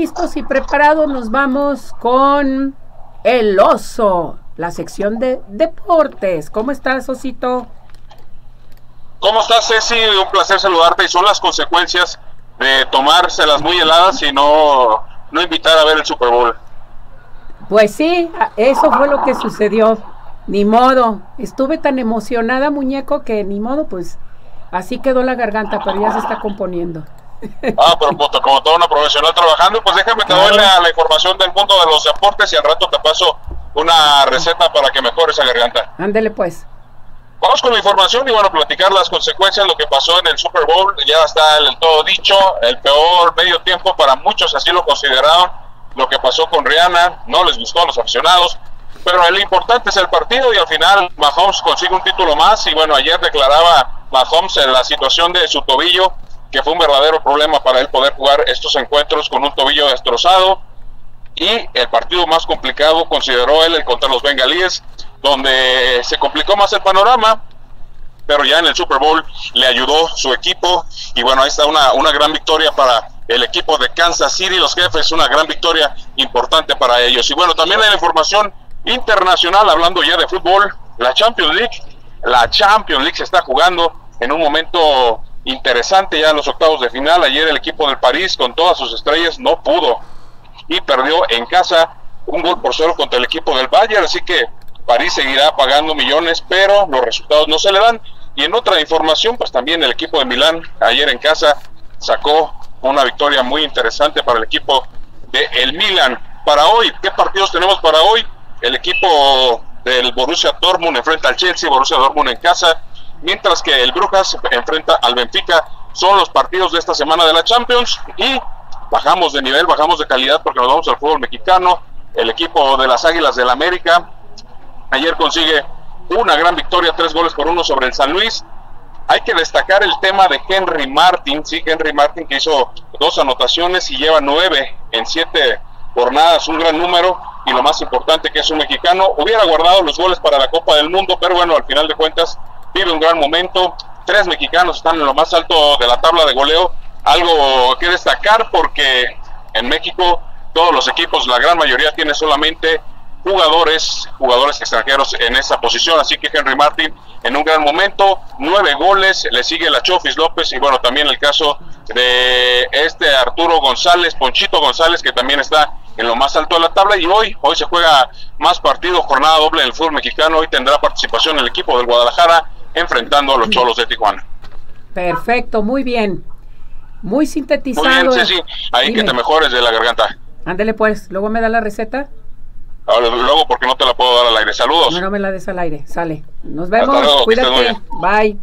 Listos y preparados, nos vamos con el oso, la sección de deportes. ¿Cómo estás, Osito? ¿Cómo estás, Ceci? Un placer saludarte. Y son las consecuencias de tomárselas muy heladas y no, no invitar a ver el Super Bowl. Pues sí, eso fue lo que sucedió. Ni modo. Estuve tan emocionada, muñeco, que ni modo, pues así quedó la garganta, pero ya se está componiendo. Ah, pero pues, como toda una profesional trabajando, pues déjame te doy la, información del mundo de los deportes y al rato te paso una receta para que mejore esa garganta. Ándele pues. Vamos con la información y bueno, platicar las consecuencias, lo que pasó en el Super Bowl, ya está el, todo dicho, el peor medio tiempo para muchos así lo consideraron, lo que pasó con Rihanna, no les gustó a los aficionados, pero el importante es el partido y al final Mahomes consigue un título más y bueno, ayer declaraba Mahomes en la situación de su tobillo, que fue un verdadero problema para él poder jugar estos encuentros con un tobillo destrozado. Y el partido más complicado consideró él el contra los bengalíes, donde se complicó más el panorama, pero ya en el Super Bowl le ayudó su equipo. Y bueno, ahí está una, una gran victoria para el equipo de Kansas City, los jefes, una gran victoria importante para ellos. Y bueno, también hay la información internacional, hablando ya de fútbol, la Champions League, la Champions League se está jugando en un momento interesante ya en los octavos de final. Ayer el equipo del París con todas sus estrellas no pudo y perdió en casa un gol por cero contra el equipo del Bayern. Así que París seguirá pagando millones, pero los resultados no se le dan. Y en otra información, pues también el equipo de Milán ayer en casa sacó una victoria muy interesante para el equipo de el Milan. Para hoy, ¿qué partidos tenemos para hoy? El equipo del Borussia Dortmund enfrenta al Chelsea, Borussia Dortmund en casa mientras que el Brujas enfrenta al Benfica. Son los partidos de esta semana de la Champions y bajamos de nivel, bajamos de calidad porque nos vamos al fútbol mexicano. El equipo de las Águilas del América ayer consigue una gran victoria, tres goles por uno sobre el San Luis. Hay que destacar el tema de Henry Martin, sí, Henry Martin que hizo dos anotaciones y lleva nueve en siete jornadas, un gran número y lo más importante que es un mexicano. Hubiera guardado los goles para la Copa del Mundo, pero bueno, al final de cuentas vive un gran momento. Tres mexicanos están en lo más alto de la tabla de goleo. Algo que destacar porque en México todos los equipos, la gran mayoría tiene solamente jugadores, jugadores extranjeros en esa posición. Así que Henry Martin en un gran momento, nueve goles, le sigue la Chofis López y bueno, también el caso de este Arturo González, Ponchito González, que también está en lo más alto de la tabla y hoy, hoy se juega más partidos, jornada doble en el fútbol mexicano, hoy tendrá participación el equipo del Guadalajara enfrentando a los Cholos de Tijuana. Perfecto, muy bien. Muy sintetizado. Muy bien, sí, sí. Ahí que te mejores de la garganta. Ándele pues, luego me da la receta. luego porque no te la puedo dar al aire. Saludos. No, no me la des al aire. Sale. Nos vemos. Cuídate. Bye.